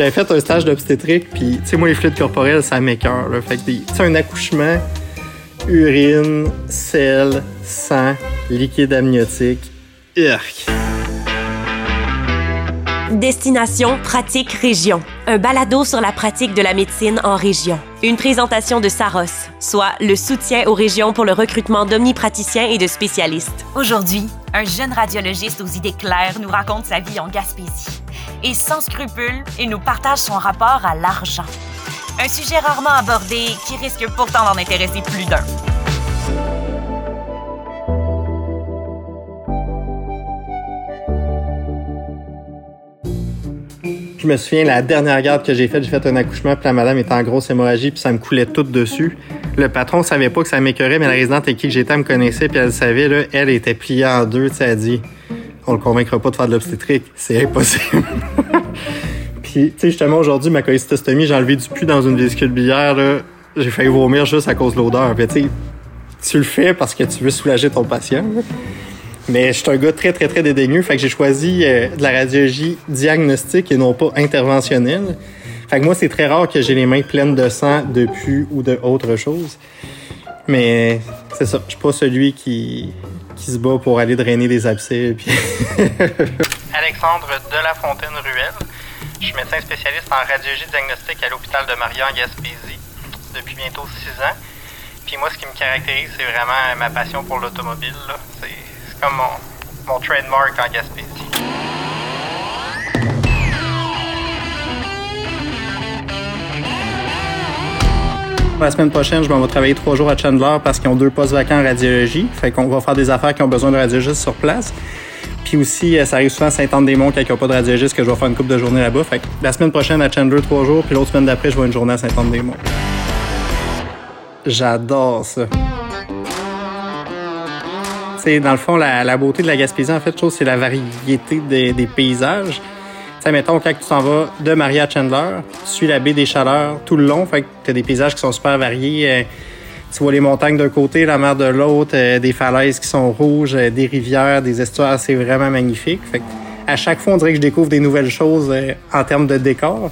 J'avais fait un stage d'obstétrique, puis tu sais, moi, les fluides corporels, ça m'écœure. Fait que, tu sais, un accouchement, urine, sel, sang, liquide amniotique. Urk. Destination Pratique Région. Un balado sur la pratique de la médecine en région. Une présentation de Saros, soit le soutien aux régions pour le recrutement d'omnipraticiens et de spécialistes. Aujourd'hui, un jeune radiologiste aux idées claires nous raconte sa vie en Gaspésie. Et sans scrupule, il nous partage son rapport à l'argent. Un sujet rarement abordé qui risque pourtant d'en intéresser plus d'un. Je me souviens, la dernière garde que j'ai faite, j'ai fait un accouchement, puis la madame était en grosse hémorragie, puis ça me coulait tout dessus. Le patron savait pas que ça m'écœurait, mais la résidente avec qui j'étais me connaissait, puis elle savait, là, elle était pliée en deux, tu sais, dit On le convaincra pas de faire de l'obstétrique, c'est impossible. puis, tu sais, justement, aujourd'hui, ma cholécystostomie, j'ai enlevé du pus dans une vésicule biliaire, là. J'ai failli vomir juste à cause de l'odeur. Puis, tu sais, tu le fais parce que tu veux soulager ton patient. là. Mais je suis un gars très, très, très dédaigneux. Fait que j'ai choisi euh, de la radiologie diagnostique et non pas interventionnelle. Fait que moi, c'est très rare que j'ai les mains pleines de sang, de pus ou de autre chose. Mais c'est ça. Je suis pas celui qui, qui se bat pour aller drainer des abcès. Alexandre de la Fontaine-Ruelle. Je suis médecin spécialiste en radiologie diagnostique à l'hôpital de Maria en Gaspésie depuis bientôt six ans. Puis moi, ce qui me caractérise, c'est vraiment ma passion pour l'automobile. c'est comme mon, mon trademark en Gaspésie. La semaine prochaine, je m'en vais travailler trois jours à Chandler parce qu'ils ont deux postes vacants en radiologie. Fait qu'on va faire des affaires qui ont besoin de radiologistes sur place. Puis aussi, euh, ça arrive souvent à Saint-Anne-des-Monts quand il n'y a pas de radiologiste que je vais faire une couple de journées là-bas. Fait que la semaine prochaine à Chandler, trois jours. Puis l'autre semaine d'après, je vais une journée à Saint-Anne-des-Monts. J'adore ça. Sais, dans le fond, la, beauté de la Gaspésie, en fait, c'est la variété des paysages. Sais, mettons, quand tu t'en vas de Maria Chandler, tu suis la baie des Chaleurs tout le long. Fait que t'as des paysages qui sont super variés. Euh, tu vois les montagnes d'un côté, la mer de l'autre, euh, des falaises qui sont rouges, euh, des rivières, des estuaires. C'est vraiment magnifique. Fait que à chaque fois, on dirait que je découvre des nouvelles choses en termes de décor.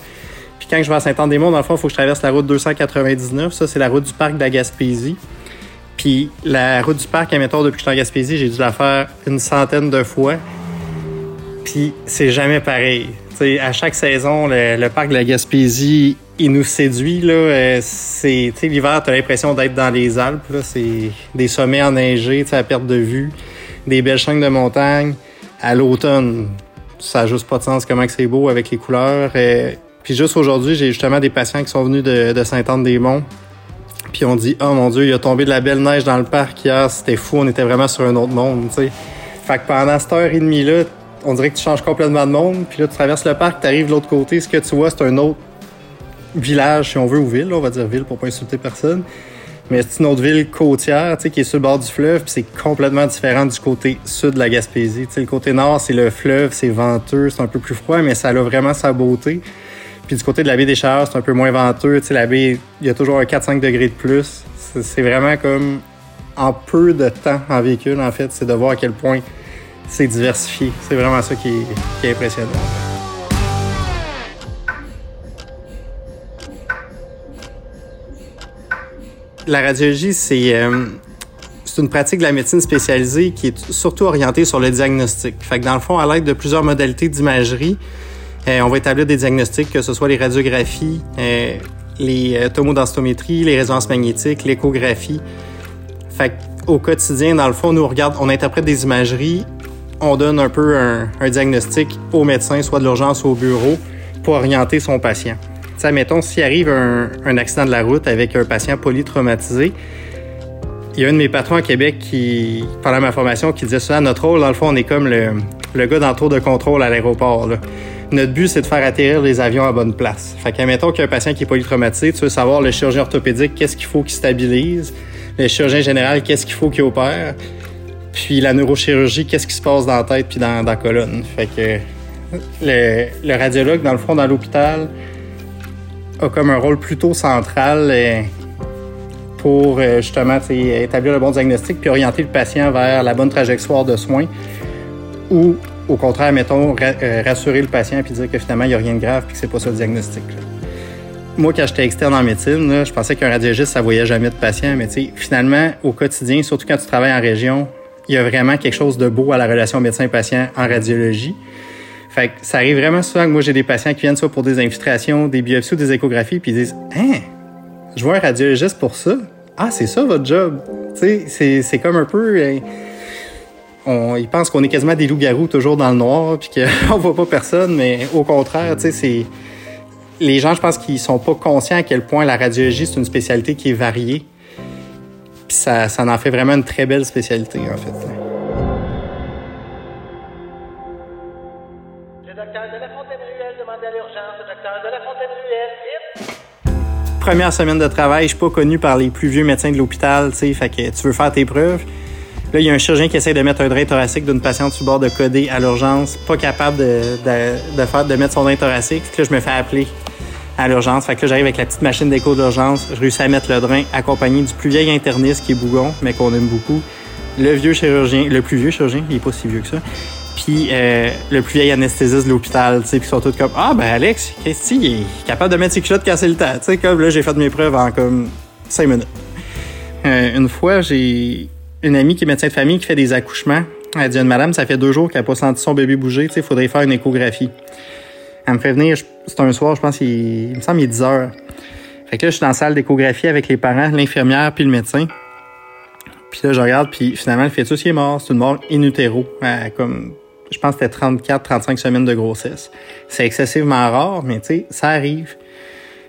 Puis quand je vais à Saint-Anne-des-Monts, dans le fond, il faut que je traverse la route 299. Ça, c'est la route du parc de la Gaspésie. Puis la route du parc, admettons, depuis que je suis en Gaspésie, j'ai dû la faire une centaine de fois. Puis c'est jamais pareil. À chaque saison, le, parc de la Gaspésie, il nous séduit. Euh, l'hiver, tu as l'impression d'être dans les Alpes. C'est des sommets enneigés à perte de vue, des belles chaînes de montagne. À l'automne, ça n'a juste pas de sens comment c'est beau avec les couleurs. Euh, puis juste aujourd'hui, j'ai justement des patients qui sont venus de, de Sainte-Anne-des-Monts. Puis on dit, oh mon Dieu, il a tombé de la belle neige dans le parc hier, c'était fou, on était vraiment sur un autre monde. Fait que pendant cette heure et demie-là, on dirait que tu changes complètement de monde, puis là, tu traverses le parc, tu arrives de l'autre côté, ce que tu vois, c'est un autre village, si on veut, ou ville, on va dire ville pour pas insulter personne. Mais c'est une autre ville côtière, tu sais, qui est sur le bord du fleuve, puis c'est complètement différent du côté sud de la Gaspésie. Tu sais, le côté nord, c'est le fleuve, c'est venteux, c'est un peu plus froid, mais ça a vraiment sa beauté. Puis du côté de la baie des Chaleurs, c'est un peu moins venteux. Tu sais, la baie, il y a toujours un 4-5 degrés de plus. C'est vraiment comme en peu de temps en véhicule, en fait, c'est de voir à quel point c'est diversifié. C'est vraiment ça qui est, impressionnant. La radiologie, c'est euh, une pratique de la médecine spécialisée qui est surtout orientée sur le diagnostic. Fait que dans le fond, à l'aide de plusieurs modalités d'imagerie, euh, on va établir des diagnostics, que ce soit les radiographies, euh, les euh, tomodensitométries, les résonances magnétiques, l'échographie. Au quotidien, dans le fond, nous regarde, on interprète des imageries, on donne un peu un, diagnostic au médecin, soit de l'urgence ou au bureau, pour orienter son patient. Tu sais, mettons, s'il arrive un, accident de la route avec un patient polytraumatisé, il y a un de mes patrons à Québec qui, pendant ma formation, qui disait souvent notre rôle, dans le fond, on est comme le, gars dans le tour de contrôle à l'aéroport. Notre but, c'est de faire atterrir les avions à bonne place. Fait qu'admettons qu'il y a un patient qui est polytraumatisé, tu veux savoir le chirurgien orthopédique, qu'est-ce qu'il faut qu'il stabilise, le chirurgien général, qu'est-ce qu'il faut qu'il opère, puis la neurochirurgie, qu'est-ce qui se passe dans la tête puis dans, la colonne? Fait que le, radiologue, dans le fond, dans l'hôpital, a comme un rôle plutôt central euh, pour euh, justement établir le bon diagnostic puis orienter le patient vers la bonne trajectoire de soins ou au contraire, mettons, euh, rassurer le patient puis dire que finalement, il n'y a rien de grave puis que c'est pas ça le diagnostic. Moi, quand j'étais externe en médecine, je pensais qu'un radiologiste, ça voyait jamais de patients. Mais finalement, au quotidien, surtout quand tu travailles en région, il y a vraiment quelque chose de beau à la relation médecin-patient en radiologie. Fait ça arrive vraiment souvent que moi, j'ai des patients qui viennent soit pour des infiltrations, des biopsies ou des échographies, puis ils disent Hein, je vois un radiologiste pour ça. Ah, c'est ça votre job. Tu sais, c'est comme un peu. Euh, on, ils pensent qu'on est quasiment des loups-garous toujours dans le noir, puis qu'on voit pas personne, mais au contraire, tu sais, c'est. Les gens, je pense qu'ils sont pas conscients à quel point la radiologie, c'est une spécialité qui est variée. Puis ça, ça en fait vraiment une très belle spécialité, en fait. Le docteur de la Fontaine-Ruelle demande à l'urgence. Le docteur de la Fontaine-Ruelle, Première semaine de travail, je suis pas connu par les plus vieux médecins de l'hôpital, tu sais, fait que tu veux faire tes preuves. Là, il y a un chirurgien qui essaie de mettre un drain thoracique d'une patiente sur bord de codé à l'urgence, pas capable de, de, faire, de mettre son drain thoracique. Puis là, je me fais appeler à l'urgence. Fait que là, j'arrive avec la petite machine d'écho d'urgence. Je réussis à mettre le drain accompagné du plus vieil interniste qui est Bougon, mais qu'on aime beaucoup. Le vieux chirurgien, le plus vieux chirurgien, il est pas si vieux que ça. Puis euh, le plus vieil anesthésiste de l'hôpital, tu sais, puis sont tous comme Ah ben Alex, qu'est-ce qu'il est capable de mettre ses culottes casser le temps. Tu sais, comme là, j'ai fait mes preuves en comme cinq minutes. Euh, une fois, j'ai une amie qui est médecin de famille qui fait des accouchements. Elle dit Madame, ça fait deux jours qu'elle n'a pas senti son bébé bouger, il faudrait faire une échographie. Elle me fait venir, c'est un soir, je pense, il, me semble, il est 10 heures. Fait que là, je suis dans la salle d'échographie avec les parents, l'infirmière puis le médecin. Puis là, je regarde, puis finalement, le fœtus, il est mort. C'est une mort in utero. comme, je pense que c'était 34, 35 semaines de grossesse. C'est excessivement rare, mais tu sais, ça arrive.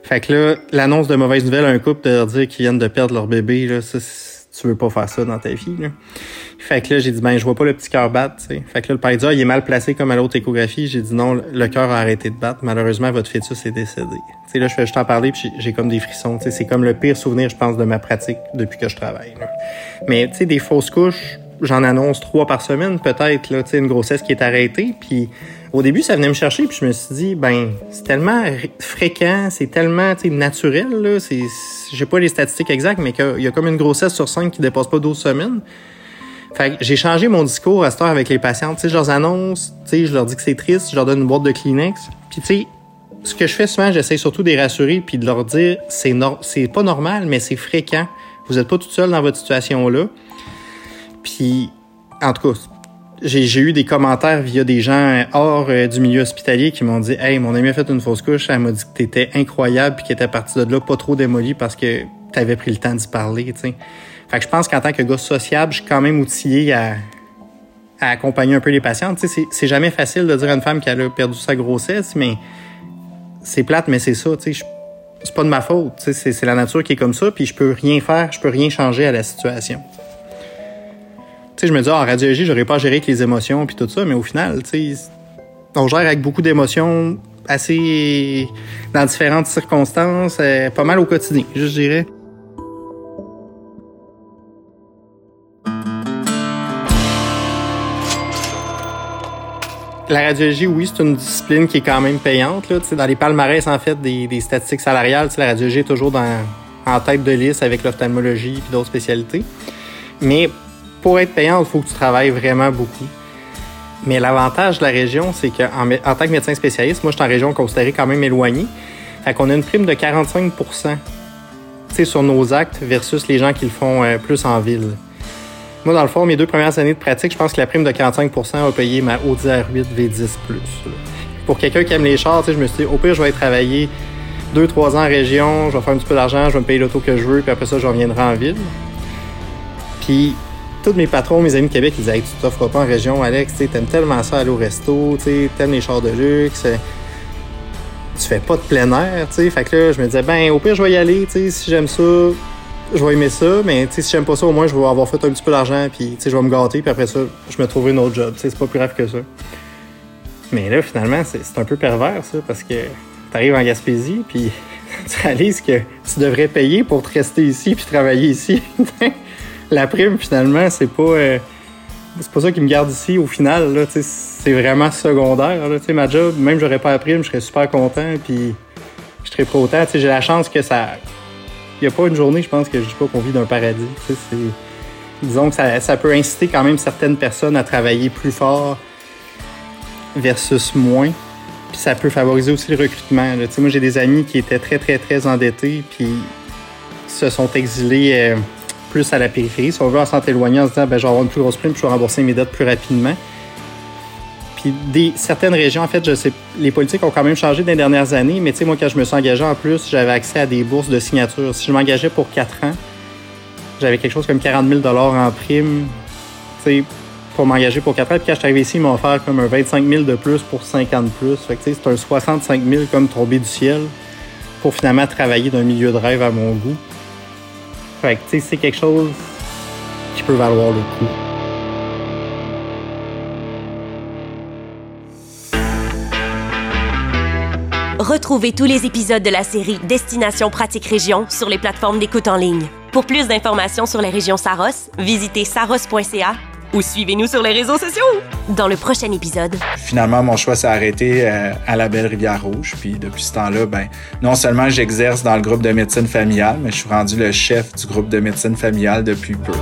Fait que là, l'annonce de mauvaise nouvelle à un couple de leur dire qu'ils viennent de perdre leur bébé, là, ça, tu veux pas faire ça dans ta vie. Là. Fait que là, j'ai dit, ben, je vois pas le petit cœur battre. Fait que là, le dit, ah, il est mal placé comme à l'autre échographie. J'ai dit, non, le cœur a arrêté de battre. Malheureusement, votre fœtus est décédé. sais, là, je fais juste en parler, puis j'ai comme des frissons. C'est comme le pire souvenir, je pense, de ma pratique depuis que je travaille. Mais, tu sais, des fausses couches, j'en annonce trois par semaine, peut-être, là, tu sais, une grossesse qui est arrêtée. Puis au début, ça venait me chercher, puis je me suis dit, ben, c'est tellement fréquent, c'est tellement, naturel, là. C'est, j'ai pas les statistiques exactes, mais qu'il y a comme une grossesse sur cinq qui dépasse pas 12 semaines. Fait que j'ai changé mon discours à cette heure avec les patientes. Tu sais, je leur annonce, tu sais, je leur dis que c'est triste, je leur donne une boîte de Kleenex. Puis tu sais, ce que je fais souvent, j'essaie surtout de les rassurer puis de leur dire, c'est c'est pas normal, mais c'est fréquent. Vous êtes pas tout seul dans votre situation-là. Puis, en tout cas, j'ai eu des commentaires via des gens hors euh, du milieu hospitalier qui m'ont dit Hey, mon ami a fait une fausse couche, elle m'a dit que t'étais incroyable puis qu'elle était partie de là pas trop démolie parce que t'avais pris le temps d'y parler. Fait que je pense qu'en tant que gars sociable, je suis quand même outillé à, accompagner un peu les patientes. C'est jamais facile de dire à une femme qu'elle a perdu sa grossesse, mais c'est plate, mais c'est ça. C'est pas de ma faute, c'est la nature qui est comme ça, puis je peux rien faire, je peux rien changer à la situation. Tu sais, je me dis, ah, en radiologie, j'aurais pas géré avec les émotions puis tout ça, mais au final, tu sais, on gère avec beaucoup d'émotions assez dans différentes circonstances, euh, pas mal au quotidien, je dirais. La radiologie, oui, c'est une discipline qui est quand même payante. Là. Dans les palmarès, en fait, des, statistiques salariales, la radiologie est toujours en tête de liste avec l'ophtalmologie et d'autres spécialités. Mais pour être payante, il faut que tu travailles vraiment beaucoup. Mais l'avantage de la région, c'est qu'en en tant que médecin spécialiste, moi, je suis en région considérée quand même éloignée. Fait qu'on a une prime de 45% sur nos actes versus les gens qui le font euh, plus en ville. Moi, dans le fond, mes deux premières années de pratique, je pense que la prime de 45% a payé ma Audi R8 V10 Pour quelqu'un qui aime les chars, je me suis dit, au pire, je vais travailler deux, trois ans en région, je vais faire un petit peu d'argent, je vais me payer l'auto que je veux, puis après ça, je reviendrai en ville. Puis, tous mes patrons, mes amis de Québec, ils disaient, tu t'offres pas en région, Alex, tu aimes tellement ça aller au resto, tu aimes les chars de luxe, tu fais pas de plein air, sais. Fait que là, je me disais, ben, au pire, je vais y aller, sais, si j'aime ça, je vais aimer ça, mais si j'aime pas ça, au moins, je vais avoir fait un petit peu d'argent, puis je vais me gâter, puis après ça, je me trouverai un autre job. C'est pas plus grave que ça. Mais là, finalement, c'est un peu pervers, ça, parce que tu arrives en Gaspésie, puis tu réalises que tu devrais payer pour te rester ici, puis travailler ici. La prime, finalement, c'est pas. Euh, c'est pas ça qui me garde ici au final. Là, c'est vraiment secondaire. Là, ma job, même j'aurais pas la prime, je serais super content, puis je serais autant. J'ai la chance que ça il n'y a pas une journée, je pense, que je dis pas qu'on vit d'un paradis. disons que ça, peut inciter quand même certaines personnes à travailler plus fort, versus moins. Puis ça peut favoriser aussi le recrutement. Là. Moi, j'ai des amis qui étaient très, très, très endettés, puis se sont exilés euh, plus à la périphérie. Si on veut, en s'en éloigner en se disant, ben, je vais avoir une plus grosse prime, puis je vais rembourser mes dettes plus rapidement. Puis des, certaines régions, en fait, je sais, les politiques ont quand même changé dans les dernières années, mais tu sais, moi, quand je me suis engagé en plus, j'avais accès à des bourses de signature. Si je m'engageais pour 4 ans, j'avais quelque chose comme 40 000 en prime, tu sais, pour m'engager pour 4 ans. Puis quand je suis arrivé ici, ils m'ont offert comme un 25 000 de plus pour 50 plus. Fait que, tu sais, c'est un 65 000 comme tombé du ciel pour finalement travailler d'un milieu de rêve à mon goût. Fait que, tu sais, c'est quelque chose qui peut valoir le coup. Retrouvez tous les épisodes de la série Destination Pratique Région sur les plateformes d'écoute en ligne. Pour plus d'informations sur les régions Saros, visitez saros.ca ou suivez-nous sur les réseaux sociaux. Dans le prochain épisode. Finalement, mon choix s'est arrêté euh, à la belle Rivière-Rouge. Puis depuis ce temps-là, ben, non seulement j'exerce dans le groupe de médecine familiale, mais je suis rendu le chef du groupe de médecine familiale depuis peu.